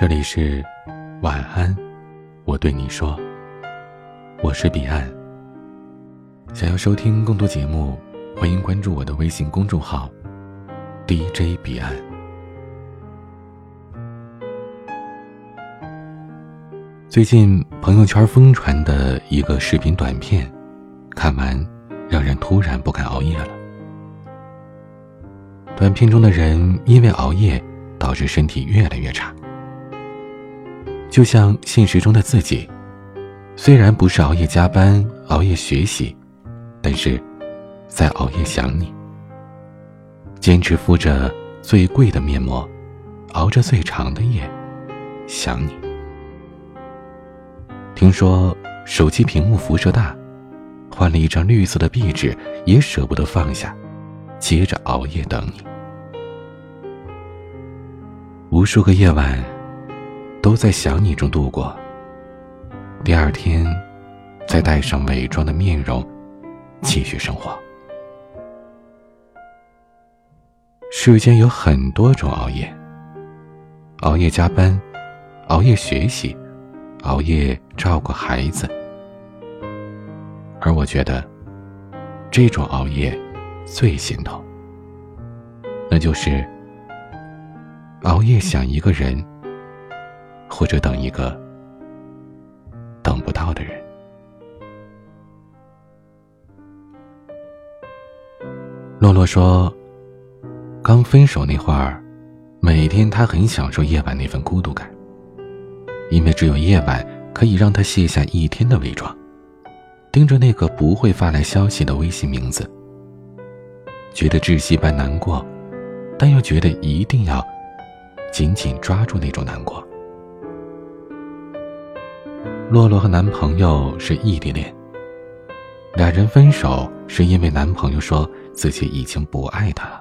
这里是晚安，我对你说，我是彼岸。想要收听更多节目，欢迎关注我的微信公众号 DJ 彼岸。最近朋友圈疯传的一个视频短片，看完让人突然不敢熬夜了。短片中的人因为熬夜导致身体越来越差。就像现实中的自己，虽然不是熬夜加班、熬夜学习，但是在熬夜想你。坚持敷着最贵的面膜，熬着最长的夜，想你。听说手机屏幕辐射大，换了一张绿色的壁纸也舍不得放下，接着熬夜等你。无数个夜晚。都在想你中度过。第二天，再带上伪装的面容，继续生活。世间有很多种熬夜：熬夜加班，熬夜学习，熬夜照顾孩子。而我觉得，这种熬夜最心痛，那就是熬夜想一个人。或者等一个等不到的人。洛洛说，刚分手那会儿，每天他很享受夜晚那份孤独感，因为只有夜晚可以让他卸下一天的伪装，盯着那个不会发来消息的微信名字，觉得窒息般难过，但又觉得一定要紧紧抓住那种难过。洛洛和男朋友是异地恋。俩人分手是因为男朋友说自己已经不爱她了。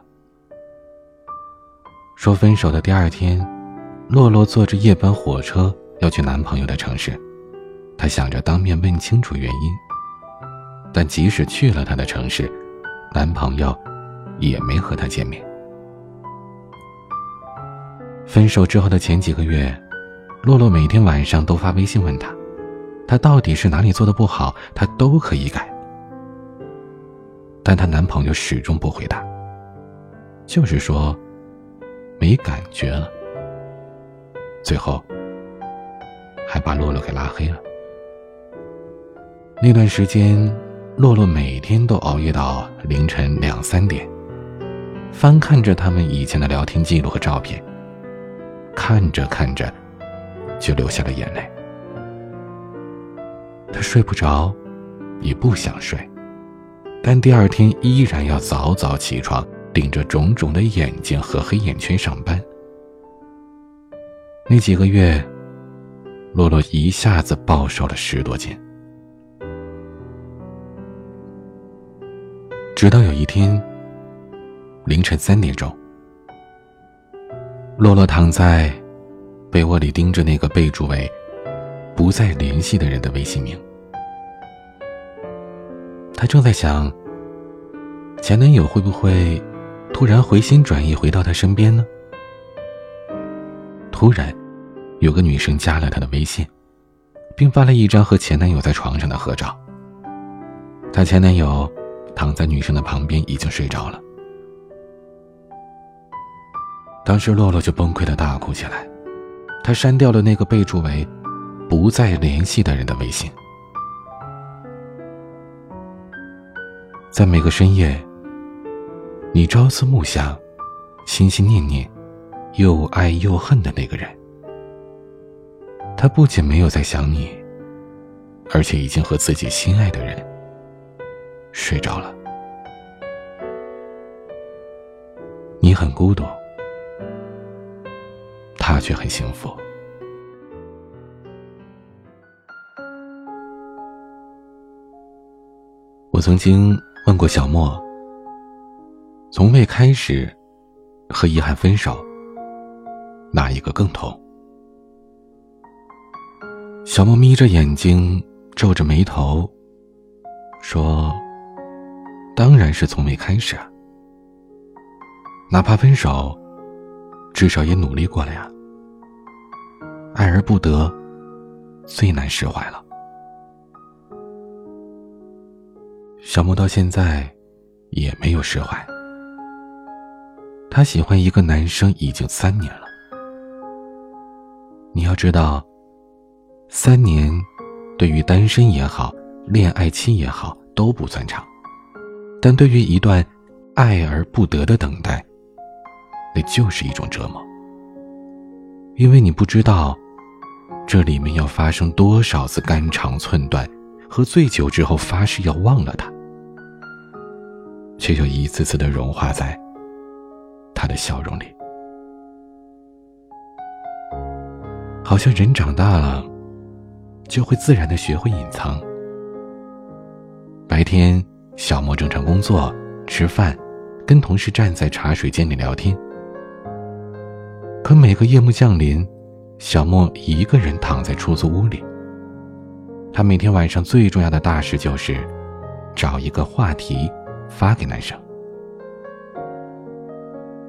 说分手的第二天，洛洛坐着夜班火车要去男朋友的城市，她想着当面问清楚原因。但即使去了他的城市，男朋友也没和她见面。分手之后的前几个月，洛洛每天晚上都发微信问他。她到底是哪里做的不好，她都可以改，但她男朋友始终不回答，就是说没感觉了。最后还把洛洛给拉黑了。那段时间，洛洛每天都熬夜到凌晨两三点，翻看着他们以前的聊天记录和照片，看着看着就流下了眼泪。他睡不着，也不想睡，但第二天依然要早早起床，顶着肿肿的眼睛和黑眼圈上班。那几个月，洛洛一下子暴瘦了十多斤。直到有一天，凌晨三点钟，洛洛躺在被窝里，盯着那个备注为。不再联系的人的微信名，她正在想，前男友会不会突然回心转意回到她身边呢？突然，有个女生加了她的微信，并发了一张和前男友在床上的合照。她前男友躺在女生的旁边，已经睡着了。当时洛洛就崩溃的大哭起来，她删掉了那个备注为。不再联系的人的微信，在每个深夜，你朝思暮想、心心念念、又爱又恨的那个人，他不仅没有在想你，而且已经和自己心爱的人睡着了。你很孤独，他却很幸福。我曾经问过小莫：“从未开始和遗憾分手，哪一个更痛？”小莫眯着眼睛，皱着眉头，说：“当然是从未开始啊！哪怕分手，至少也努力过了呀。”爱而不得，最难释怀了。小莫到现在也没有释怀。他喜欢一个男生已经三年了。你要知道，三年对于单身也好，恋爱期也好都不算长，但对于一段爱而不得的等待，那就是一种折磨。因为你不知道，这里面要发生多少次肝肠寸断，和醉酒之后发誓要忘了他，却又一次次的融化在他的笑容里。好像人长大了，就会自然的学会隐藏。白天，小莫正常工作、吃饭，跟同事站在茶水间里聊天。可每个夜幕降临，小莫一个人躺在出租屋里。他每天晚上最重要的大事就是，找一个话题发给男生。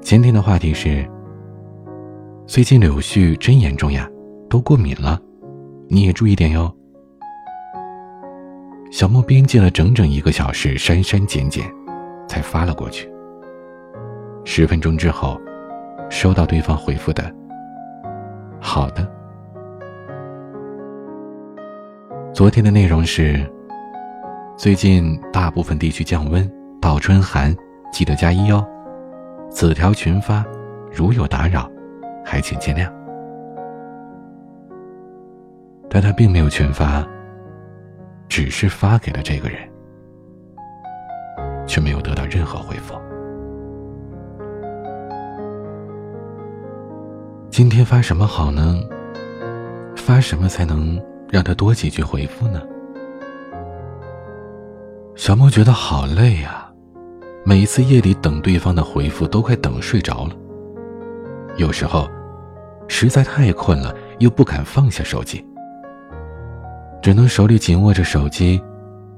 今天的话题是：最近柳絮真严重呀。都过敏了，你也注意点哟。小莫编辑了整整一个小时，删删减减，才发了过去。十分钟之后，收到对方回复的“好的”。昨天的内容是：最近大部分地区降温，倒春寒，记得加衣哦。此条群发，如有打扰，还请见谅。但他并没有群发，只是发给了这个人，却没有得到任何回复。今天发什么好呢？发什么才能让他多几句回复呢？小莫觉得好累呀，每一次夜里等对方的回复，都快等睡着了。有时候，实在太困了，又不敢放下手机。只能手里紧握着手机，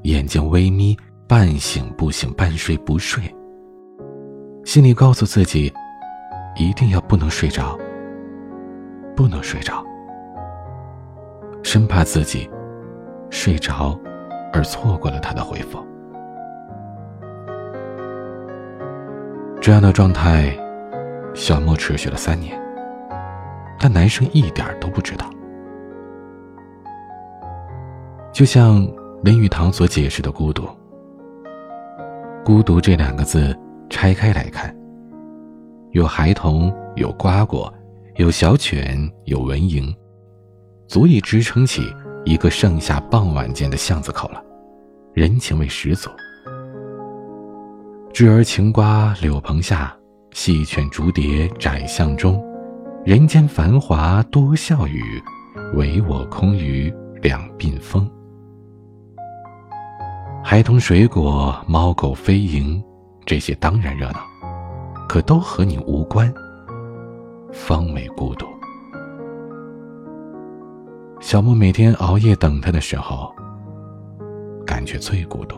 眼睛微眯，半醒不醒，半睡不睡。心里告诉自己，一定要不能睡着，不能睡着，生怕自己睡着而错过了他的回复。这样的状态，小莫持续了三年，但男生一点都不知道。就像林语堂所解释的孤独，孤独这两个字拆开来看，有孩童，有瓜果，有小犬，有蚊蝇，足以支撑起一个盛夏傍晚间的巷子口了，人情味十足。枝儿晴瓜柳棚下，戏犬逐蝶窄巷中，人间繁华多笑语，唯我空余两鬓风。孩童、水果、猫狗飞蝇，这些当然热闹，可都和你无关。方为孤独。小莫每天熬夜等他的时候，感觉最孤独。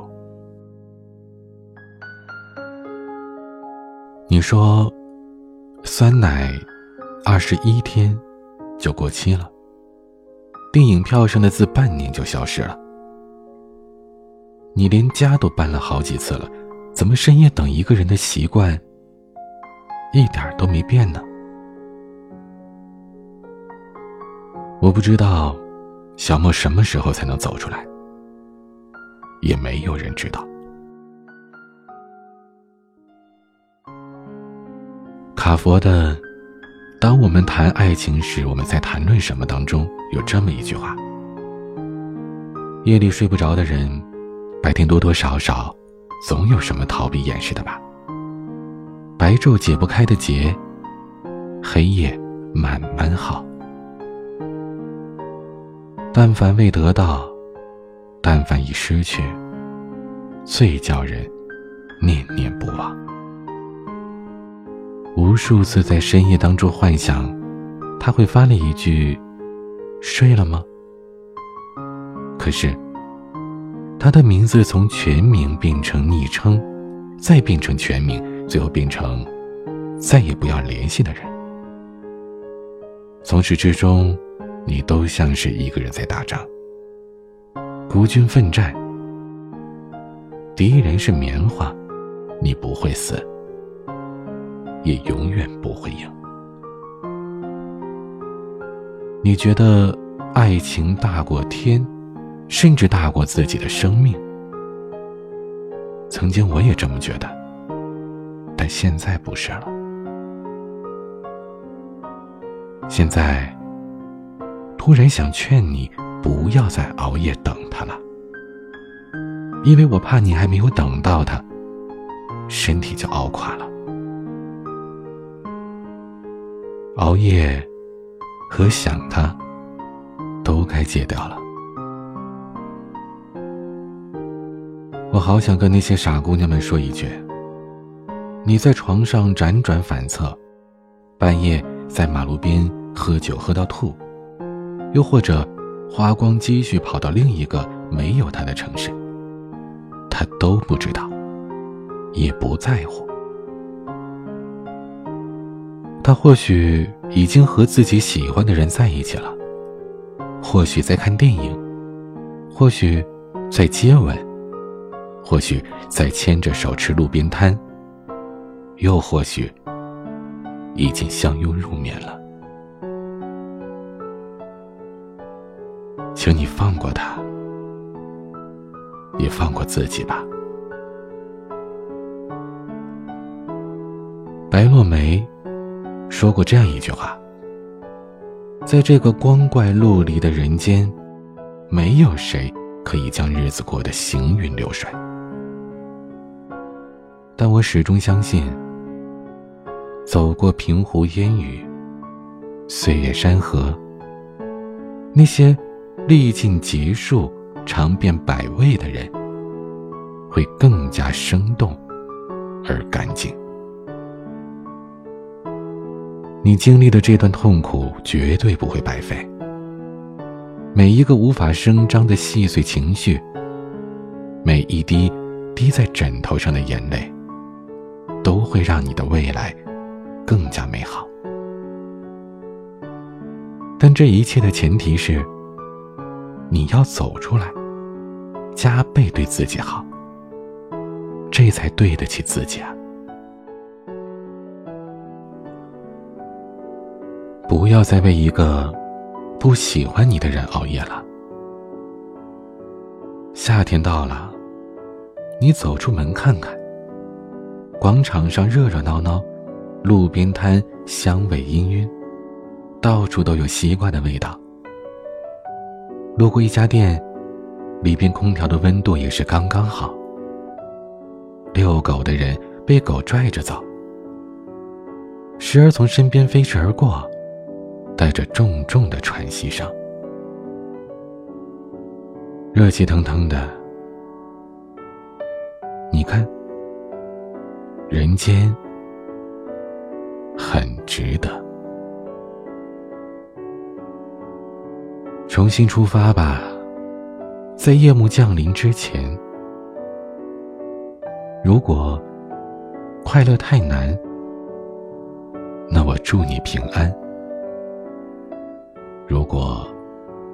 你说，酸奶二十一天就过期了，电影票上的字半年就消失了。你连家都搬了好几次了，怎么深夜等一个人的习惯一点都没变呢？我不知道小莫什么时候才能走出来，也没有人知道。卡佛的《当我们谈爱情时，我们在谈论什么》当中有这么一句话：夜里睡不着的人。白天多多少少，总有什么逃避掩饰的吧。白昼解不开的结，黑夜慢慢好。但凡未得到，但凡已失去，最叫人念念不忘。无数次在深夜当中幻想，他会发了一句：“睡了吗？”可是。他的名字从全名变成昵称，再变成全名，最后变成再也不要联系的人。从始至终，你都像是一个人在打仗，孤军奋战，敌人是棉花，你不会死，也永远不会赢。你觉得爱情大过天，甚至大过自己的生命？曾经我也这么觉得，但现在不是了。现在，突然想劝你不要再熬夜等他了，因为我怕你还没有等到他，身体就熬垮了。熬夜和想他，都该戒掉了。我好想跟那些傻姑娘们说一句：你在床上辗转反侧，半夜在马路边喝酒喝到吐，又或者花光积蓄跑到另一个没有他的城市，他都不知道，也不在乎。他或许已经和自己喜欢的人在一起了，或许在看电影，或许在接吻。或许在牵着手吃路边摊，又或许已经相拥入眠了。请你放过他，也放过自己吧。白落梅说过这样一句话：“在这个光怪陆离的人间，没有谁可以将日子过得行云流水。”但我始终相信，走过平湖烟雨、岁月山河，那些历尽劫数、尝遍百味的人，会更加生动而干净。你经历的这段痛苦绝对不会白费。每一个无法声张的细碎情绪，每一滴滴在枕头上的眼泪。都会让你的未来更加美好，但这一切的前提是，你要走出来，加倍对自己好，这才对得起自己啊！不要再为一个不喜欢你的人熬夜了。夏天到了，你走出门看看。广场上热热闹闹，路边摊香味氤氲，到处都有西瓜的味道。路过一家店，里边空调的温度也是刚刚好。遛狗的人被狗拽着走，时而从身边飞驰而过，带着重重的喘息声。热气腾腾的，你看。人间很值得，重新出发吧，在夜幕降临之前。如果快乐太难，那我祝你平安；如果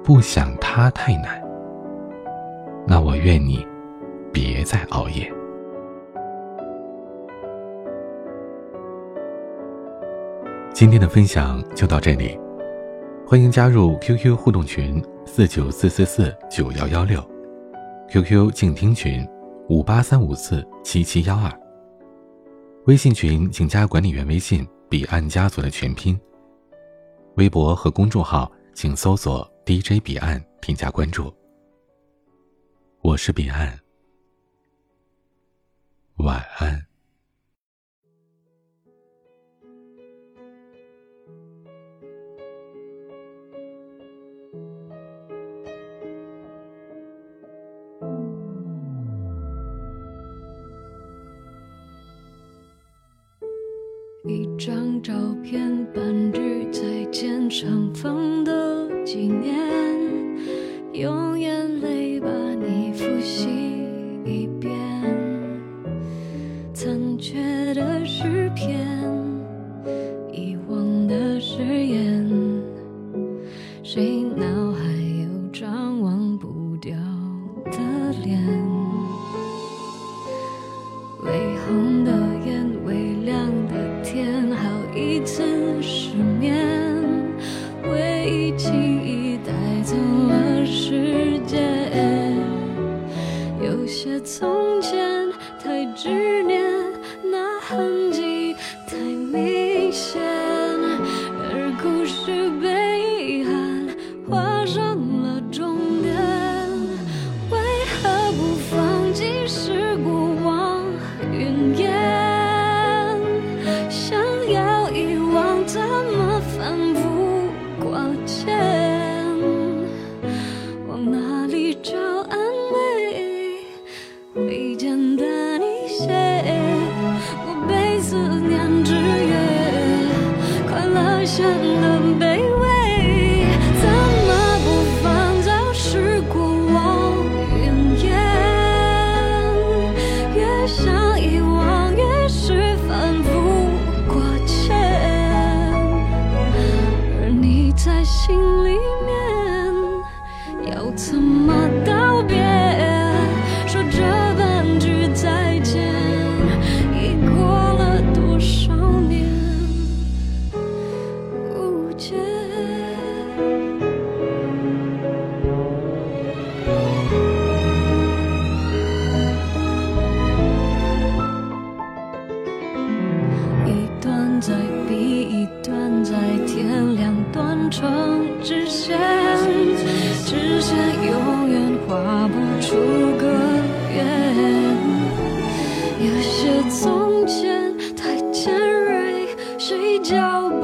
不想他太难，那我愿你别再熬夜。今天的分享就到这里，欢迎加入 QQ 互动群四九四四四九幺幺六，QQ 静听群五八三五四七七幺二，微信群请加管理员微信彼岸家族的全拼，微博和公众号请搜索 DJ 彼岸添加关注。我是彼岸，晚安。一张照片，半句再见，尘封的纪念，永远脚步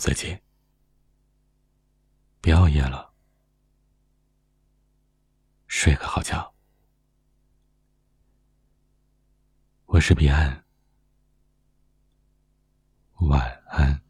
自己别熬夜了，睡个好觉。我是彼岸。晚安。